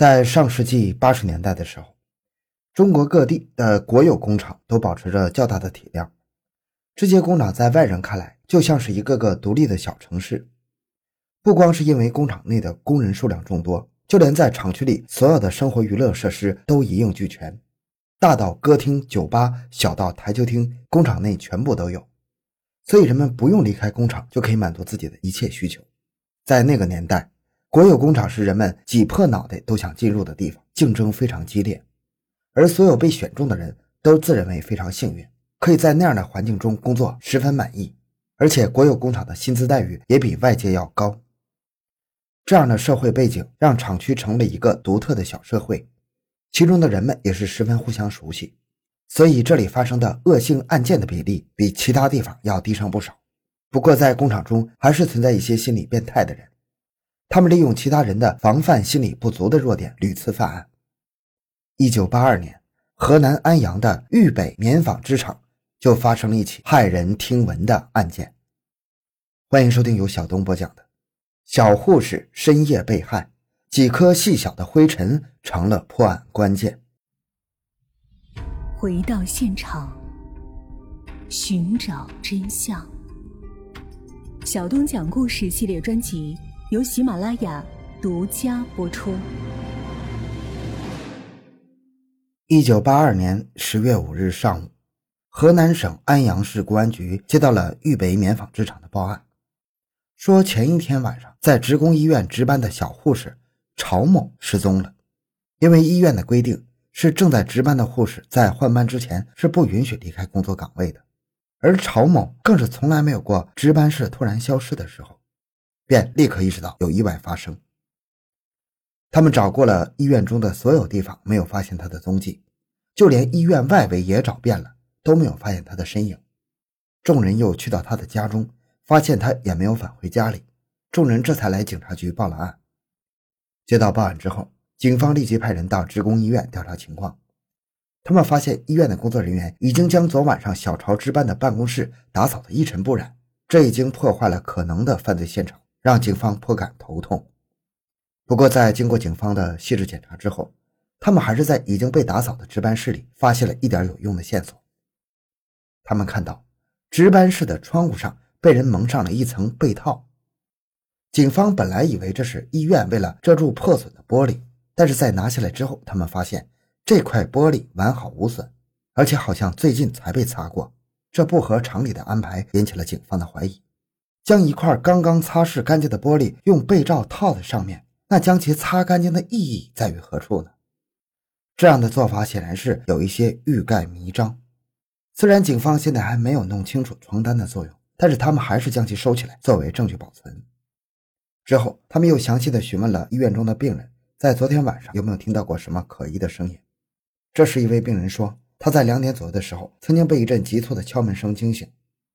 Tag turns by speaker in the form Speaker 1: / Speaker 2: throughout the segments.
Speaker 1: 在上世纪八十年代的时候，中国各地的国有工厂都保持着较大的体量。这些工厂在外人看来就像是一个个独立的小城市。不光是因为工厂内的工人数量众多，就连在厂区里所有的生活娱乐设施都一应俱全，大到歌厅、酒吧，小到台球厅，工厂内全部都有。所以人们不用离开工厂就可以满足自己的一切需求。在那个年代。国有工厂是人们挤破脑袋都想进入的地方，竞争非常激烈，而所有被选中的人都自认为非常幸运，可以在那样的环境中工作，十分满意，而且国有工厂的薪资待遇也比外界要高。这样的社会背景让厂区成了一个独特的小社会，其中的人们也是十分互相熟悉，所以这里发生的恶性案件的比例比其他地方要低上不少。不过在工厂中还是存在一些心理变态的人。他们利用其他人的防范心理不足的弱点，屡次犯案。一九八二年，河南安阳的豫北棉纺织厂就发生了一起骇人听闻的案件。欢迎收听由小东播讲的《小护士深夜被害，几颗细小的灰尘成了破案关键》。
Speaker 2: 回到现场，寻找真相。小东讲故事系列专辑。由喜马拉雅独家播出。
Speaker 1: 一九八二年十月五日上午，河南省安阳市公安局接到了豫北棉纺织厂的报案，说前一天晚上在职工医院值班的小护士曹某失踪了。因为医院的规定是正在值班的护士在换班之前是不允许离开工作岗位的，而曹某更是从来没有过值班室突然消失的时候。便立刻意识到有意外发生。他们找过了医院中的所有地方，没有发现他的踪迹，就连医院外围也找遍了，都没有发现他的身影。众人又去到他的家中，发现他也没有返回家里。众人这才来警察局报了案。接到报案之后，警方立即派人到职工医院调查情况。他们发现医院的工作人员已经将昨晚上小朝值班的办公室打扫得一尘不染，这已经破坏了可能的犯罪现场。让警方颇感头痛。不过，在经过警方的细致检查之后，他们还是在已经被打扫的值班室里发现了一点有用的线索。他们看到值班室的窗户上被人蒙上了一层被套。警方本来以为这是医院为了遮住破损的玻璃，但是在拿下来之后，他们发现这块玻璃完好无损，而且好像最近才被擦过，这不合常理的安排引起了警方的怀疑。将一块刚刚擦拭干净的玻璃用被罩套在上面，那将其擦干净的意义在于何处呢？这样的做法显然是有一些欲盖弥彰。虽然警方现在还没有弄清楚床单的作用，但是他们还是将其收起来作为证据保存。之后，他们又详细的询问了医院中的病人，在昨天晚上有没有听到过什么可疑的声音。这时，一位病人说，他在两点左右的时候，曾经被一阵急促的敲门声惊醒。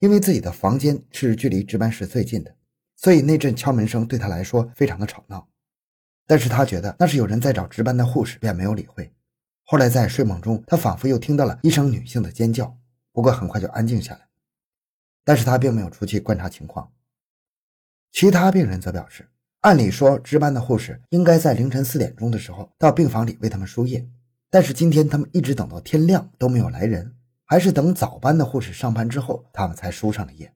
Speaker 1: 因为自己的房间是距离值班室最近的，所以那阵敲门声对他来说非常的吵闹。但是他觉得那是有人在找值班的护士，便没有理会。后来在睡梦中，他仿佛又听到了一声女性的尖叫，不过很快就安静下来。但是他并没有出去观察情况。其他病人则表示，按理说值班的护士应该在凌晨四点钟的时候到病房里为他们输液，但是今天他们一直等到天亮都没有来人。还是等早班的护士上班之后，他们才输上了液。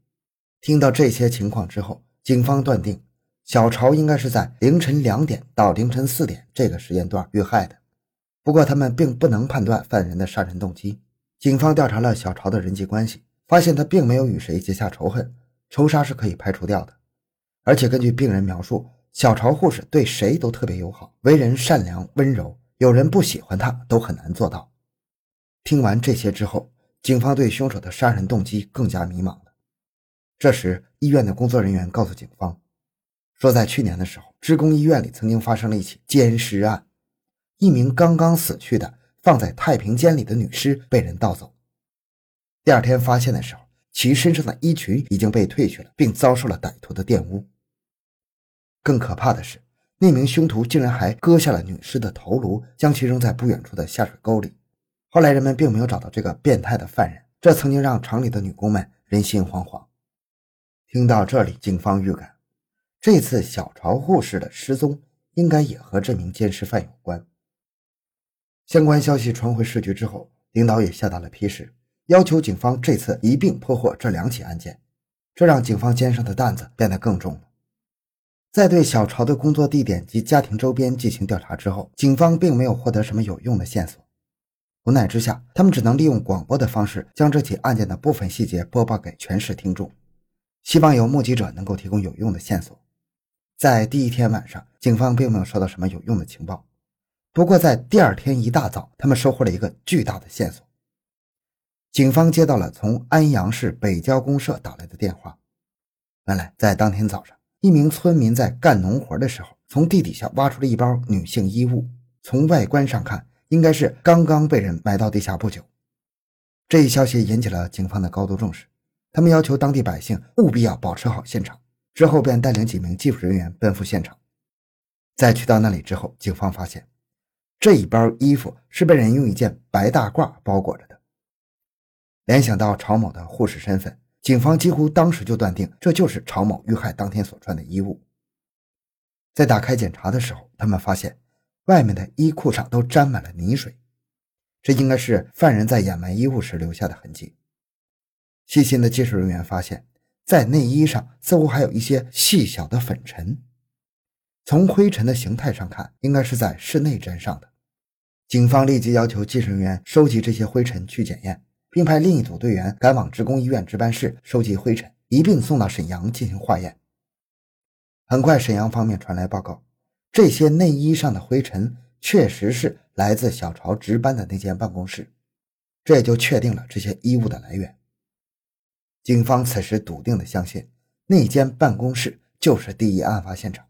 Speaker 1: 听到这些情况之后，警方断定小潮应该是在凌晨两点到凌晨四点这个时间段遇害的。不过，他们并不能判断犯人的杀人动机。警方调查了小潮的人际关系，发现他并没有与谁结下仇恨，仇杀是可以排除掉的。而且，根据病人描述，小潮护士对谁都特别友好，为人善良温柔，有人不喜欢他都很难做到。听完这些之后。警方对凶手的杀人动机更加迷茫了。这时，医院的工作人员告诉警方，说在去年的时候，职工医院里曾经发生了一起奸尸案，一名刚刚死去的放在太平间里的女尸被人盗走。第二天发现的时候，其身上的衣裙已经被褪去了，并遭受了歹徒的玷污。更可怕的是，那名凶徒竟然还割下了女尸的头颅，将其扔在不远处的下水沟里。后来人们并没有找到这个变态的犯人，这曾经让厂里的女工们人心惶惶。听到这里，警方预感，这次小曹护士的失踪应该也和这名监视犯有关。相关消息传回市局之后，领导也下达了批示，要求警方这次一并破获这两起案件，这让警方肩上的担子变得更重了。在对小潮的工作地点及家庭周边进行调查之后，警方并没有获得什么有用的线索。无奈之下，他们只能利用广播的方式将这起案件的部分细节播报给全市听众，希望有目击者能够提供有用的线索。在第一天晚上，警方并没有收到什么有用的情报。不过，在第二天一大早，他们收获了一个巨大的线索。警方接到了从安阳市北郊公社打来的电话。原来，在当天早上，一名村民在干农活的时候，从地底下挖出了一包女性衣物。从外观上看，应该是刚刚被人埋到地下不久。这一消息引起了警方的高度重视，他们要求当地百姓务必要保持好现场。之后便带领几名技术人员奔赴现场。在去到那里之后，警方发现。这一包衣服是被人用一件白大褂包裹着的。联想到曹某的护士身份，警方几乎当时就断定这就是曹某遇害当天所穿的衣物。在打开检查的时候，他们发现外面的衣裤上都沾满了泥水，这应该是犯人在掩埋衣物时留下的痕迹。细心的技术人员发现，在内衣上似乎还有一些细小的粉尘，从灰尘的形态上看，应该是在室内沾上的。警方立即要求技术人员收集这些灰尘去检验，并派另一组队员赶往职工医院值班室收集灰尘，一并送到沈阳进行化验。很快，沈阳方面传来报告，这些内衣上的灰尘确实是来自小曹值班的那间办公室，这也就确定了这些衣物的来源。警方此时笃定地相信，那间办公室就是第一案发现场。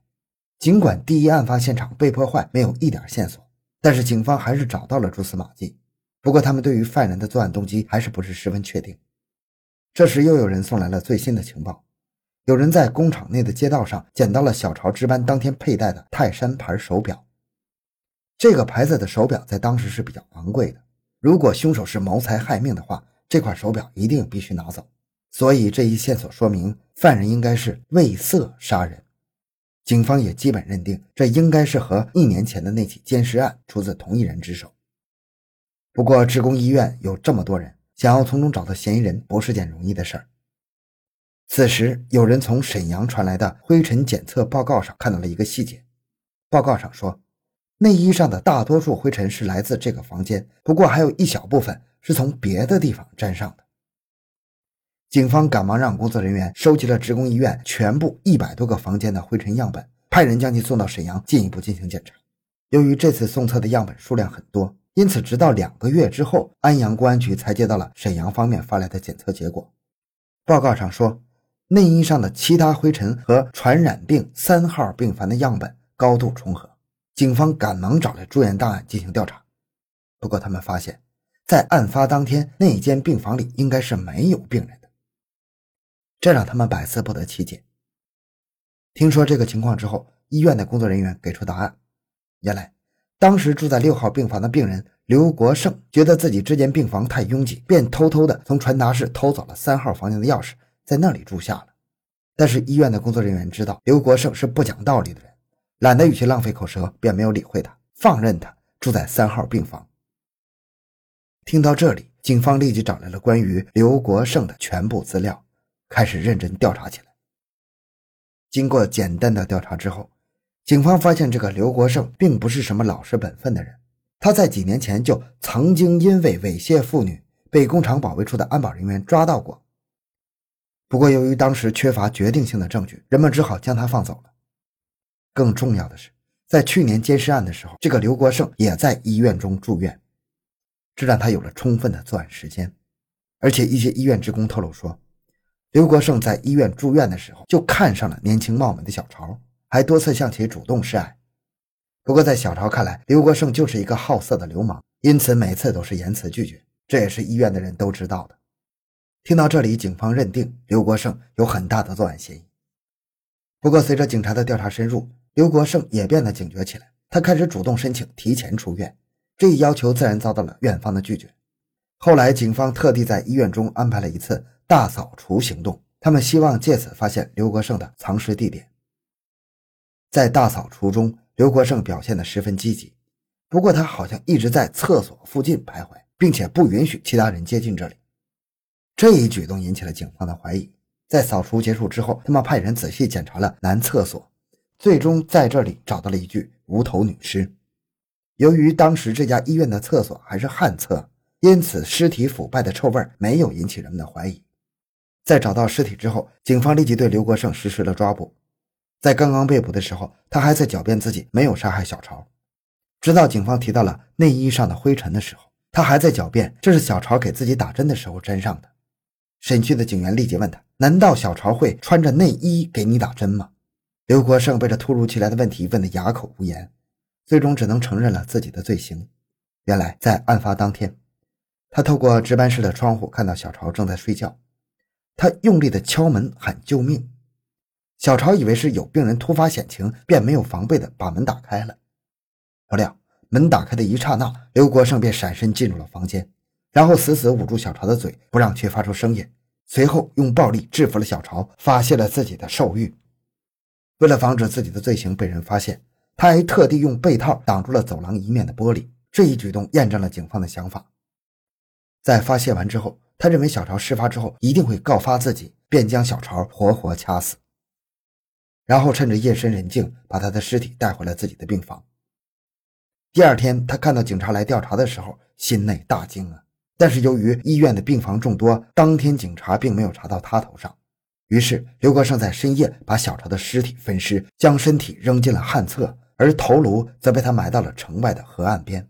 Speaker 1: 尽管第一案发现场被破坏，没有一点线索。但是警方还是找到了蛛丝马迹，不过他们对于犯人的作案动机还是不是十分确定。这时又有人送来了最新的情报，有人在工厂内的街道上捡到了小曹值班当天佩戴的泰山牌手表。这个牌子的手表在当时是比较昂贵的，如果凶手是谋财害命的话，这块手表一定必须拿走。所以这一线索说明，犯人应该是为色杀人。警方也基本认定，这应该是和一年前的那起奸尸案出自同一人之手。不过，职工医院有这么多人，想要从中找到嫌疑人不是件容易的事儿。此时，有人从沈阳传来的灰尘检测报告上看到了一个细节。报告上说，内衣上的大多数灰尘是来自这个房间，不过还有一小部分是从别的地方沾上的。警方赶忙让工作人员收集了职工医院全部一百多个房间的灰尘样本，派人将其送到沈阳进一步进行检查。由于这次送测的样本数量很多，因此直到两个月之后，安阳公安局才接到了沈阳方面发来的检测结果。报告上说，内衣上的其他灰尘和传染病三号病房的样本高度重合。警方赶忙找来住院档案进行调查，不过他们发现，在案发当天那间病房里应该是没有病人的。这让他们百思不得其解。听说这个情况之后，医院的工作人员给出答案：原来，当时住在六号病房的病人刘国胜觉得自己这间病房太拥挤，便偷偷的从传达室偷走了三号房间的钥匙，在那里住下了。但是医院的工作人员知道刘国胜是不讲道理的人，懒得与其浪费口舌，便没有理会他，放任他住在三号病房。听到这里，警方立即找来了关于刘国胜的全部资料。开始认真调查起来。经过简单的调查之后，警方发现这个刘国胜并不是什么老实本分的人。他在几年前就曾经因为猥亵妇女被工厂保卫处的安保人员抓到过。不过由于当时缺乏决定性的证据，人们只好将他放走了。更重要的是，在去年监尸案的时候，这个刘国胜也在医院中住院，这让他有了充分的作案时间。而且一些医院职工透露说。刘国胜在医院住院的时候，就看上了年轻貌美的小曹，还多次向其主动示爱。不过，在小曹看来，刘国胜就是一个好色的流氓，因此每次都是严词拒绝。这也是医院的人都知道的。听到这里，警方认定刘国胜有很大的作案嫌疑。不过，随着警察的调查深入，刘国胜也变得警觉起来，他开始主动申请提前出院。这一要求自然遭到了院方的拒绝。后来，警方特地在医院中安排了一次。大扫除行动，他们希望借此发现刘国胜的藏尸地点。在大扫除中，刘国胜表现得十分积极，不过他好像一直在厕所附近徘徊，并且不允许其他人接近这里。这一举动引起了警方的怀疑。在扫除结束之后，他们派人仔细检查了男厕所，最终在这里找到了一具无头女尸。由于当时这家医院的厕所还是旱厕，因此尸体腐败的臭味没有引起人们的怀疑。在找到尸体之后，警方立即对刘国胜实施了抓捕。在刚刚被捕的时候，他还在狡辩自己没有杀害小潮。直到警方提到了内衣上的灰尘的时候，他还在狡辩这是小潮给自己打针的时候沾上的。审讯的警员立即问他：“难道小潮会穿着内衣给你打针吗？”刘国胜被这突如其来的问题问得哑口无言，最终只能承认了自己的罪行。原来，在案发当天，他透过值班室的窗户看到小潮正在睡觉，他用力地敲门喊救命。小潮以为是有病人突发险情，便没有防备地把门打开了。不料，门打开的一刹那，刘国胜便闪身进入了房间。然后死死捂住小潮的嘴，不让其发出声音。随后用暴力制服了小潮，发泄了自己的兽欲。为了防止自己的罪行被人发现，他还特地用被套挡住了走廊一面的玻璃。这一举动验证了警方的想法。在发泄完之后，他认为小潮事发之后一定会告发自己，便将小潮活活掐死。然后趁着夜深人静，把他的尸体带回了自己的病房。第二天，他看到警察来调查的时候，心内大惊啊！但是由于医院的病房众多，当天警察并没有查到他头上。于是刘国胜在深夜把小潮的尸体分尸，将身体扔进了旱厕，而头颅则被他埋到了城外的河岸边。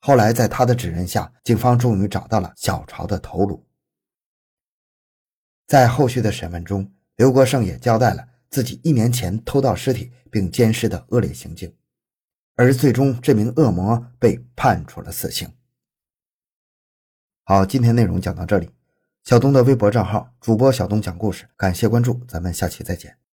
Speaker 1: 后来在他的指认下，警方终于找到了小潮的头颅。在后续的审问中，刘国胜也交代了自己一年前偷盗尸体并奸尸的恶劣行径，而最终这名恶魔被判处了死刑。好，今天内容讲到这里。小东的微博账号主播小东讲故事，感谢关注，咱们下期再见。